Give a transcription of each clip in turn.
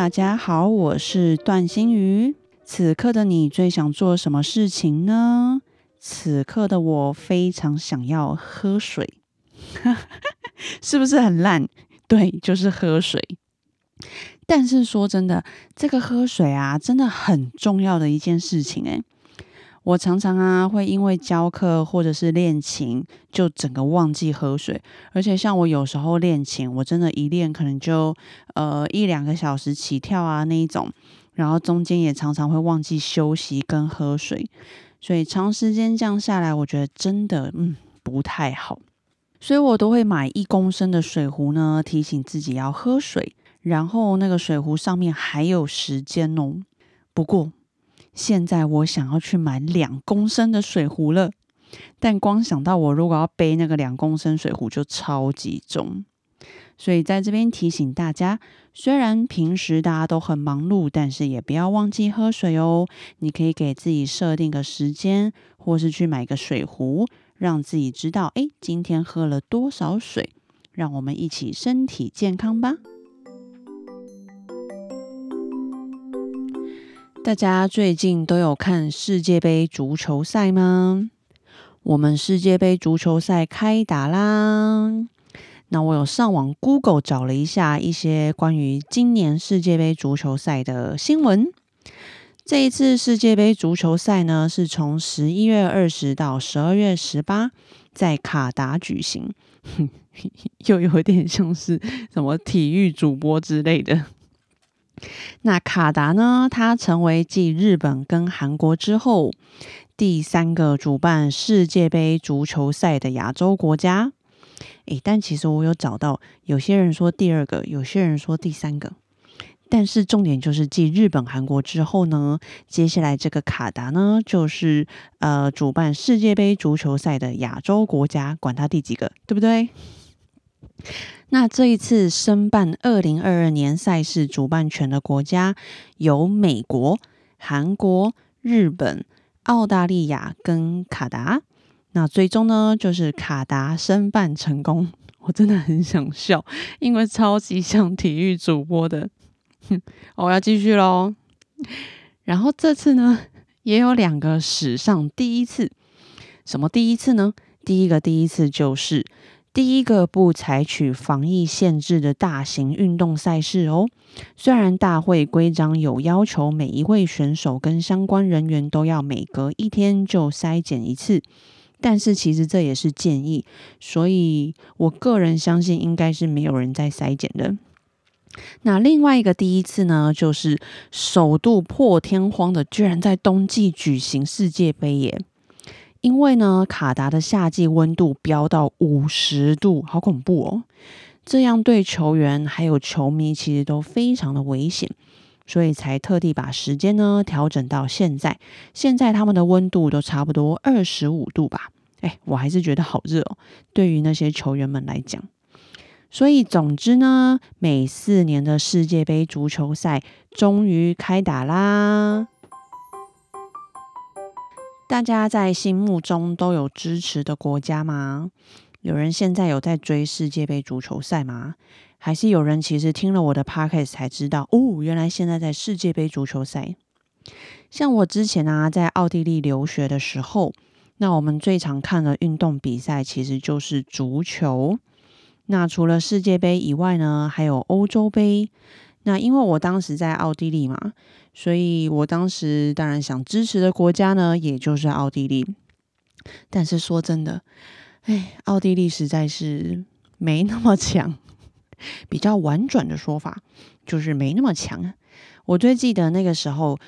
大家好，我是段心瑜。此刻的你最想做什么事情呢？此刻的我非常想要喝水，是不是很烂？对，就是喝水。但是说真的，这个喝水啊，真的很重要的一件事情诶。我常常啊，会因为教课或者是练琴，就整个忘记喝水。而且像我有时候练琴，我真的一练可能就呃一两个小时起跳啊那一种，然后中间也常常会忘记休息跟喝水。所以长时间这样下来，我觉得真的嗯不太好。所以我都会买一公升的水壶呢，提醒自己要喝水。然后那个水壶上面还有时间哦。不过。现在我想要去买两公升的水壶了，但光想到我如果要背那个两公升水壶就超级重，所以在这边提醒大家，虽然平时大家都很忙碌，但是也不要忘记喝水哦。你可以给自己设定个时间，或是去买个水壶，让自己知道，哎，今天喝了多少水。让我们一起身体健康吧。大家最近都有看世界杯足球赛吗？我们世界杯足球赛开打啦！那我有上网 Google 找了一下一些关于今年世界杯足球赛的新闻。这一次世界杯足球赛呢，是从十一月二十到十二月十八在卡达举行，又有点像是什么体育主播之类的。那卡达呢？它成为继日本跟韩国之后第三个主办世界杯足球赛的亚洲国家。诶，但其实我有找到，有些人说第二个，有些人说第三个。但是重点就是继日本、韩国之后呢，接下来这个卡达呢，就是呃主办世界杯足球赛的亚洲国家，管它第几个，对不对？那这一次申办二零二二年赛事主办权的国家有美国、韩国、日本、澳大利亚跟卡达。那最终呢，就是卡达申办成功。我真的很想笑，因为超级像体育主播的。我要继续喽。然后这次呢，也有两个史上第一次。什么第一次呢？第一个第一次就是。第一个不采取防疫限制的大型运动赛事哦。虽然大会规章有要求，每一位选手跟相关人员都要每隔一天就筛检一次，但是其实这也是建议，所以我个人相信应该是没有人在筛检的。那另外一个第一次呢，就是首度破天荒的，居然在冬季举行世界杯耶！因为呢，卡达的夏季温度飙到五十度，好恐怖哦！这样对球员还有球迷其实都非常的危险，所以才特地把时间呢调整到现在。现在他们的温度都差不多二十五度吧？哎，我还是觉得好热哦。对于那些球员们来讲，所以总之呢，每四年的世界杯足球赛终于开打啦！大家在心目中都有支持的国家吗？有人现在有在追世界杯足球赛吗？还是有人其实听了我的 podcast 才知道哦，原来现在在世界杯足球赛。像我之前啊，在奥地利留学的时候，那我们最常看的运动比赛其实就是足球。那除了世界杯以外呢，还有欧洲杯。那因为我当时在奥地利嘛，所以我当时当然想支持的国家呢，也就是奥地利。但是说真的，哎，奥地利实在是没那么强。比较婉转的说法就是没那么强。我最记得那个时候，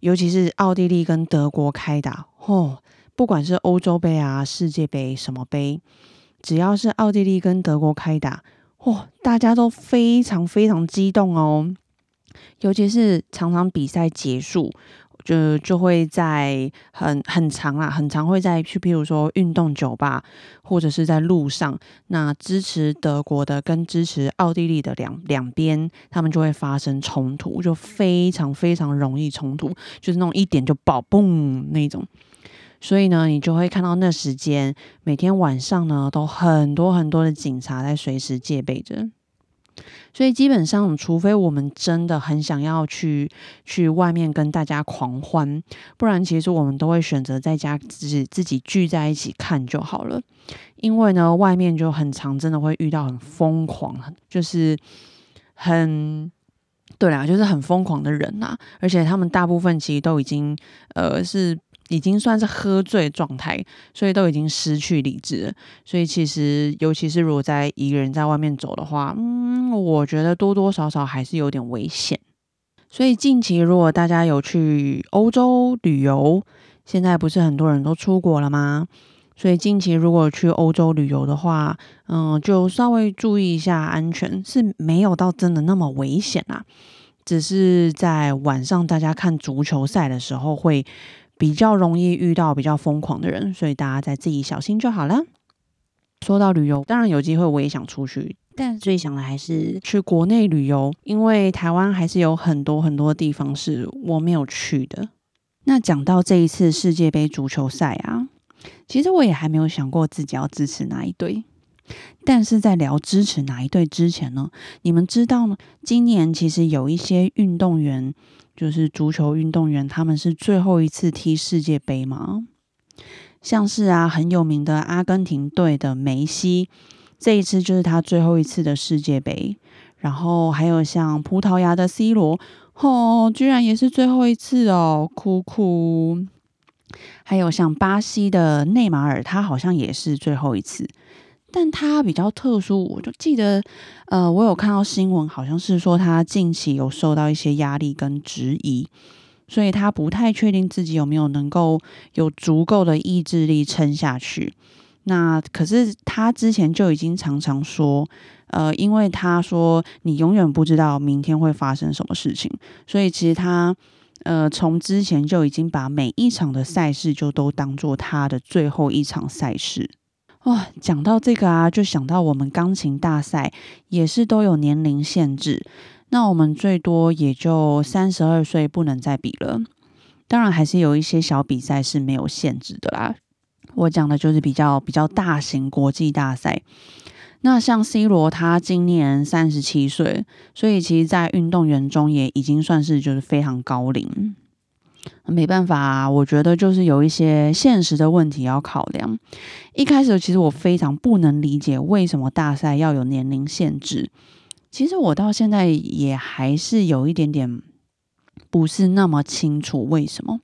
尤其是奥地利跟德国开打，哦，不管是欧洲杯啊、世界杯什么杯，只要是奥地利跟德国开打。哇，大家都非常非常激动哦！尤其是常常比赛结束。就就会在很很长啊，很长会在去，比如说运动酒吧，或者是在路上，那支持德国的跟支持奥地利的两两边，他们就会发生冲突，就非常非常容易冲突，就是那种一点就爆嘣那种。所以呢，你就会看到那时间每天晚上呢，都很多很多的警察在随时戒备着。所以基本上，除非我们真的很想要去去外面跟大家狂欢，不然其实我们都会选择在家自自己聚在一起看就好了。因为呢，外面就很常真的会遇到很疯狂，就是很对啦，就是很疯狂的人呐，而且他们大部分其实都已经呃是。已经算是喝醉状态，所以都已经失去理智。所以其实，尤其是如果在一个人在外面走的话，嗯，我觉得多多少少还是有点危险。所以近期如果大家有去欧洲旅游，现在不是很多人都出国了吗？所以近期如果去欧洲旅游的话，嗯，就稍微注意一下安全，是没有到真的那么危险啊。只是在晚上大家看足球赛的时候会。比较容易遇到比较疯狂的人，所以大家在自己小心就好了。说到旅游，当然有机会我也想出去，但最想的还是去国内旅游，因为台湾还是有很多很多地方是我没有去的。那讲到这一次世界杯足球赛啊，其实我也还没有想过自己要支持哪一队。但是在聊支持哪一队之前呢，你们知道呢？今年其实有一些运动员。就是足球运动员，他们是最后一次踢世界杯吗？像是啊，很有名的阿根廷队的梅西，这一次就是他最后一次的世界杯。然后还有像葡萄牙的 C 罗，哦，居然也是最后一次哦，哭哭。还有像巴西的内马尔，他好像也是最后一次。但他比较特殊，我就记得，呃，我有看到新闻，好像是说他近期有受到一些压力跟质疑，所以他不太确定自己有没有能够有足够的意志力撑下去。那可是他之前就已经常常说，呃，因为他说你永远不知道明天会发生什么事情，所以其实他呃从之前就已经把每一场的赛事就都当做他的最后一场赛事。哇，讲到这个啊，就想到我们钢琴大赛也是都有年龄限制，那我们最多也就三十二岁不能再比了。当然，还是有一些小比赛是没有限制的啦。我讲的就是比较比较大型国际大赛。那像 C 罗，他今年三十七岁，所以其实，在运动员中也已经算是就是非常高龄。没办法，我觉得就是有一些现实的问题要考量。一开始其实我非常不能理解为什么大赛要有年龄限制。其实我到现在也还是有一点点不是那么清楚为什么。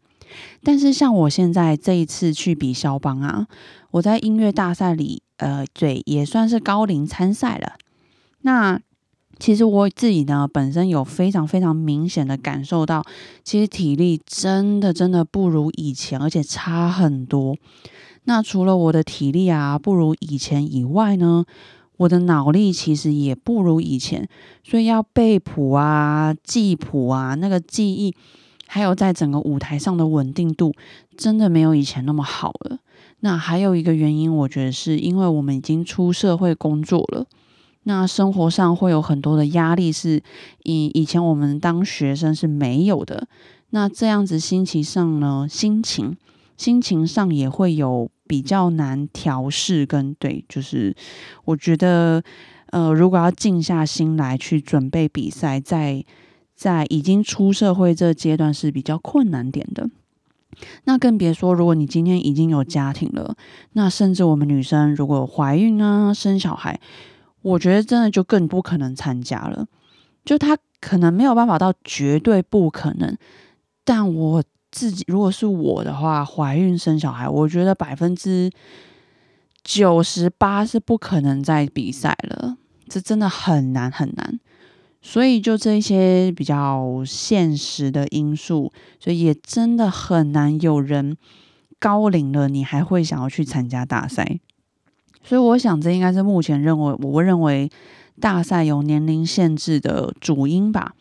但是像我现在这一次去比肖邦啊，我在音乐大赛里，呃，对，也算是高龄参赛了。那其实我自己呢，本身有非常非常明显的感受到，其实体力真的真的不如以前，而且差很多。那除了我的体力啊不如以前以外呢，我的脑力其实也不如以前，所以要背谱啊、记谱啊，那个记忆，还有在整个舞台上的稳定度，真的没有以前那么好了。那还有一个原因，我觉得是因为我们已经出社会工作了。那生活上会有很多的压力，是以以前我们当学生是没有的。那这样子心情上呢，心情心情上也会有比较难调试，跟对，就是我觉得，呃，如果要静下心来去准备比赛，在在已经出社会这阶段是比较困难点的。那更别说，如果你今天已经有家庭了，那甚至我们女生如果怀孕啊，生小孩。我觉得真的就更不可能参加了，就他可能没有办法到绝对不可能，但我自己如果是我的话，怀孕生小孩，我觉得百分之九十八是不可能再比赛了，这真的很难很难。所以就这些比较现实的因素，所以也真的很难有人高龄了，你还会想要去参加大赛。所以我想，这应该是目前认为我认为大赛有年龄限制的主因吧。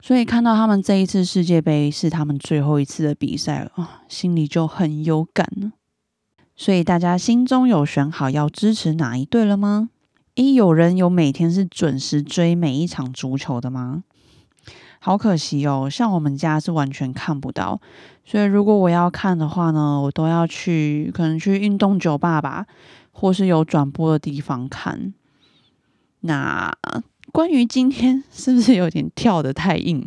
所以看到他们这一次世界杯是他们最后一次的比赛啊，心里就很有感呢。所以大家心中有选好要支持哪一队了吗？一，有人有每天是准时追每一场足球的吗？好可惜哦，像我们家是完全看不到。所以如果我要看的话呢，我都要去可能去运动酒吧吧，或是有转播的地方看。那关于今天是不是有点跳的太硬？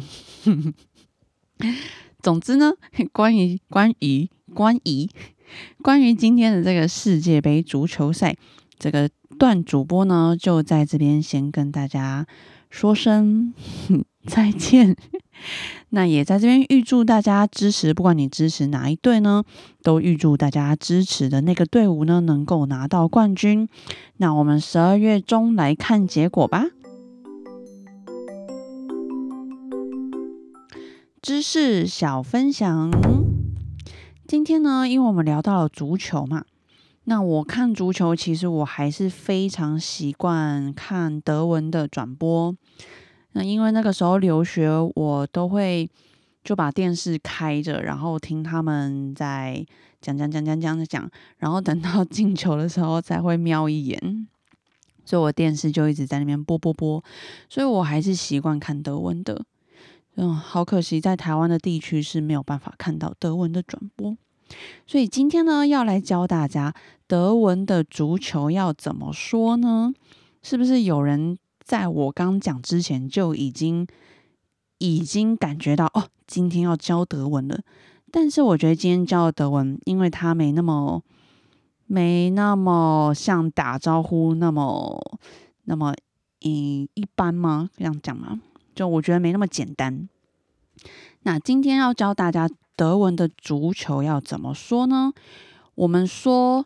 总之呢，关于关于关于关于今天的这个世界杯足球赛，这个段主播呢就在这边先跟大家说声 再见。那也在这边预祝大家支持，不管你支持哪一队呢，都预祝大家支持的那个队伍呢能够拿到冠军。那我们十二月中来看结果吧。知识小分享，今天呢，因为我们聊到了足球嘛，那我看足球其实我还是非常习惯看德文的转播。那因为那个时候留学，我都会就把电视开着，然后听他们在讲讲讲讲讲的讲，然后等到 进球的时候才会瞄一眼，所以我电视就一直在那边播播播，所以我还是习惯看德文的。嗯，好可惜，在台湾的地区是没有办法看到德文的转播，所以今天呢，要来教大家德文的足球要怎么说呢？是不是有人？在我刚讲之前就已经已经感觉到哦，今天要教德文了。但是我觉得今天教的德文，因为它没那么没那么像打招呼那么那么嗯一般吗？这样讲吗？就我觉得没那么简单。那今天要教大家德文的足球要怎么说呢？我们说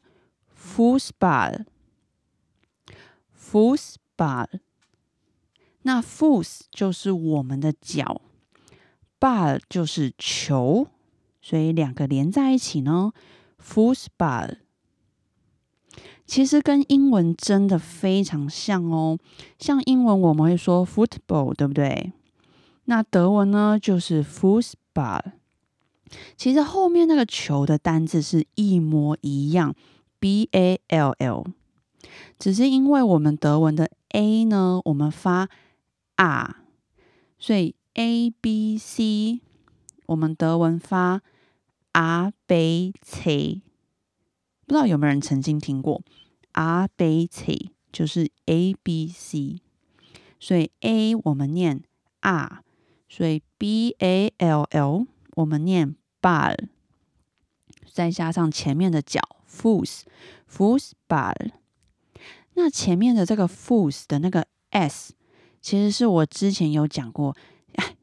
Fußball，Fußball。那 Fuß 就是我们的脚，Ball 就是球，所以两个连在一起呢，Fußball。其实跟英文真的非常像哦，像英文我们会说 football，对不对？那德文呢就是 Fußball。其实后面那个球的单字是一模一样，B A L L，只是因为我们德文的 A 呢，我们发。啊，所以 A B C 我们德文发 R B C，不知道有没有人曾经听过 R B C 就是 A B C，所以 A 我们念 R，所以 B A L L 我们念 ball，再加上前面的脚 foot，football，那前面的这个 foot 的那个 S。其实是我之前有讲过，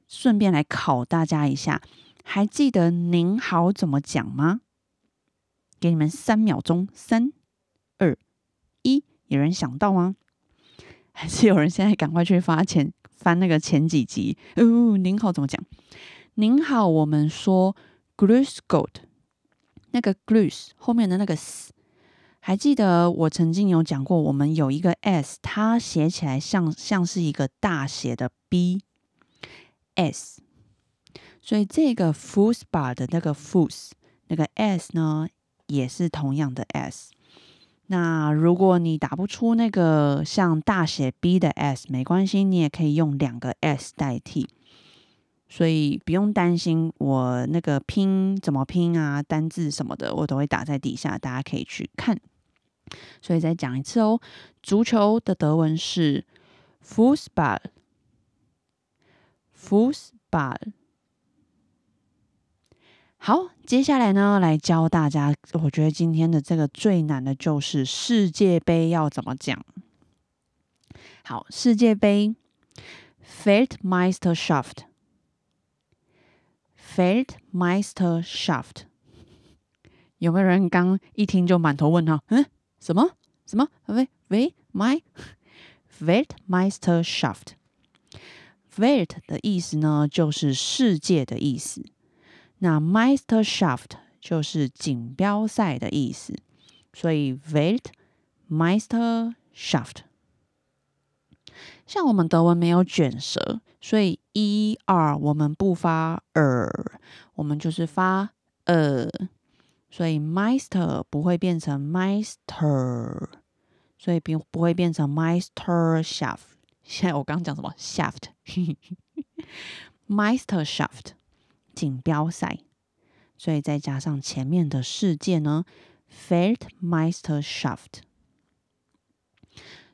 顺便来考大家一下，还记得“您好”怎么讲吗？给你们三秒钟，三、二、一，有人想到吗？还是有人现在赶快去发前翻那个前几集？哦，“您好”怎么讲？“您好”，我们说 “Grüß Gott”，那个 “Grüß” 后面的那个 “s”。还记得我曾经有讲过，我们有一个 s，它写起来像像是一个大写的 b，s，所以这个 f o o s bar 的那个 f o o s 那个 s 呢，也是同样的 s。那如果你打不出那个像大写 b 的 s，没关系，你也可以用两个 s 代替，所以不用担心我那个拼怎么拼啊，单字什么的，我都会打在底下，大家可以去看。所以再讲一次哦，足球的德文是 Fußball，Fußball。好，接下来呢，来教大家。我觉得今天的这个最难的就是世界杯要怎么讲。好，世界杯 f e l t m e i s t e r s c h a f t f e l t m e i s t e r s c h a f t 有没有人刚一听就满头问号？嗯？什么什么？喂喂，my Weltmeisterschaft，Welt 的意思呢，就是世界的意思。那 Meisterschaft 就是锦标赛的意思，所以 Weltmeisterschaft。像我们德文没有卷舌，所以一、二我们不发 R，，我们就是发呃，所以 Meister 不会变成 Meister，所以不不会变成 Meister Shaft。现在我刚刚讲什么 Shaft？Meister Shaft 锦标赛，所以再加上前面的世界呢，Feldmeister Shaft。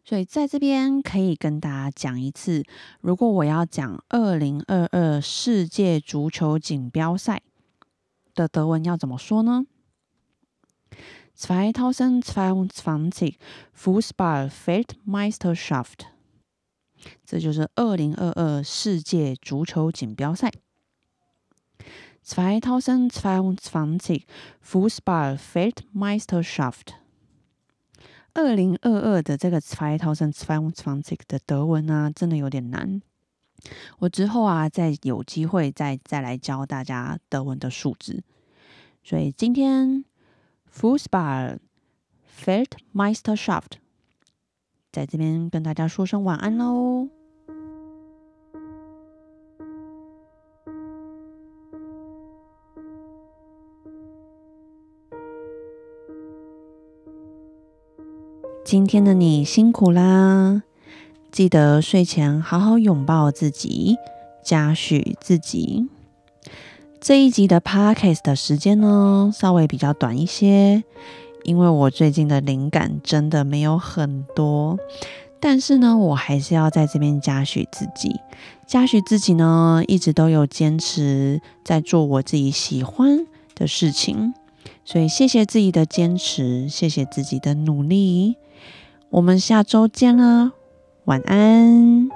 所以在这边可以跟大家讲一次，如果我要讲二零二二世界足球锦标赛的德文要怎么说呢？Zweitausendzweiundzwanzig Fußball-Weltmeisterschaft，这就是二零二二世界足球锦标赛。Zweitausendzweiundzwanzig Fußball-Weltmeisterschaft。二零二二的这个 Zweitausendzweiundzwanzig 的德文啊，真的有点难。我之后啊，再有机会再再来教大家德文的数字。所以今天 Fußball Weltmeisterschaft 在这边跟大家说声晚安喽。今天的你辛苦啦！记得睡前好好拥抱自己，嘉许自己。这一集的 podcast 的时间呢，稍微比较短一些，因为我最近的灵感真的没有很多。但是呢，我还是要在这边嘉许自己，嘉许自己呢，一直都有坚持在做我自己喜欢的事情，所以谢谢自己的坚持，谢谢自己的努力。我们下周见啦，晚安。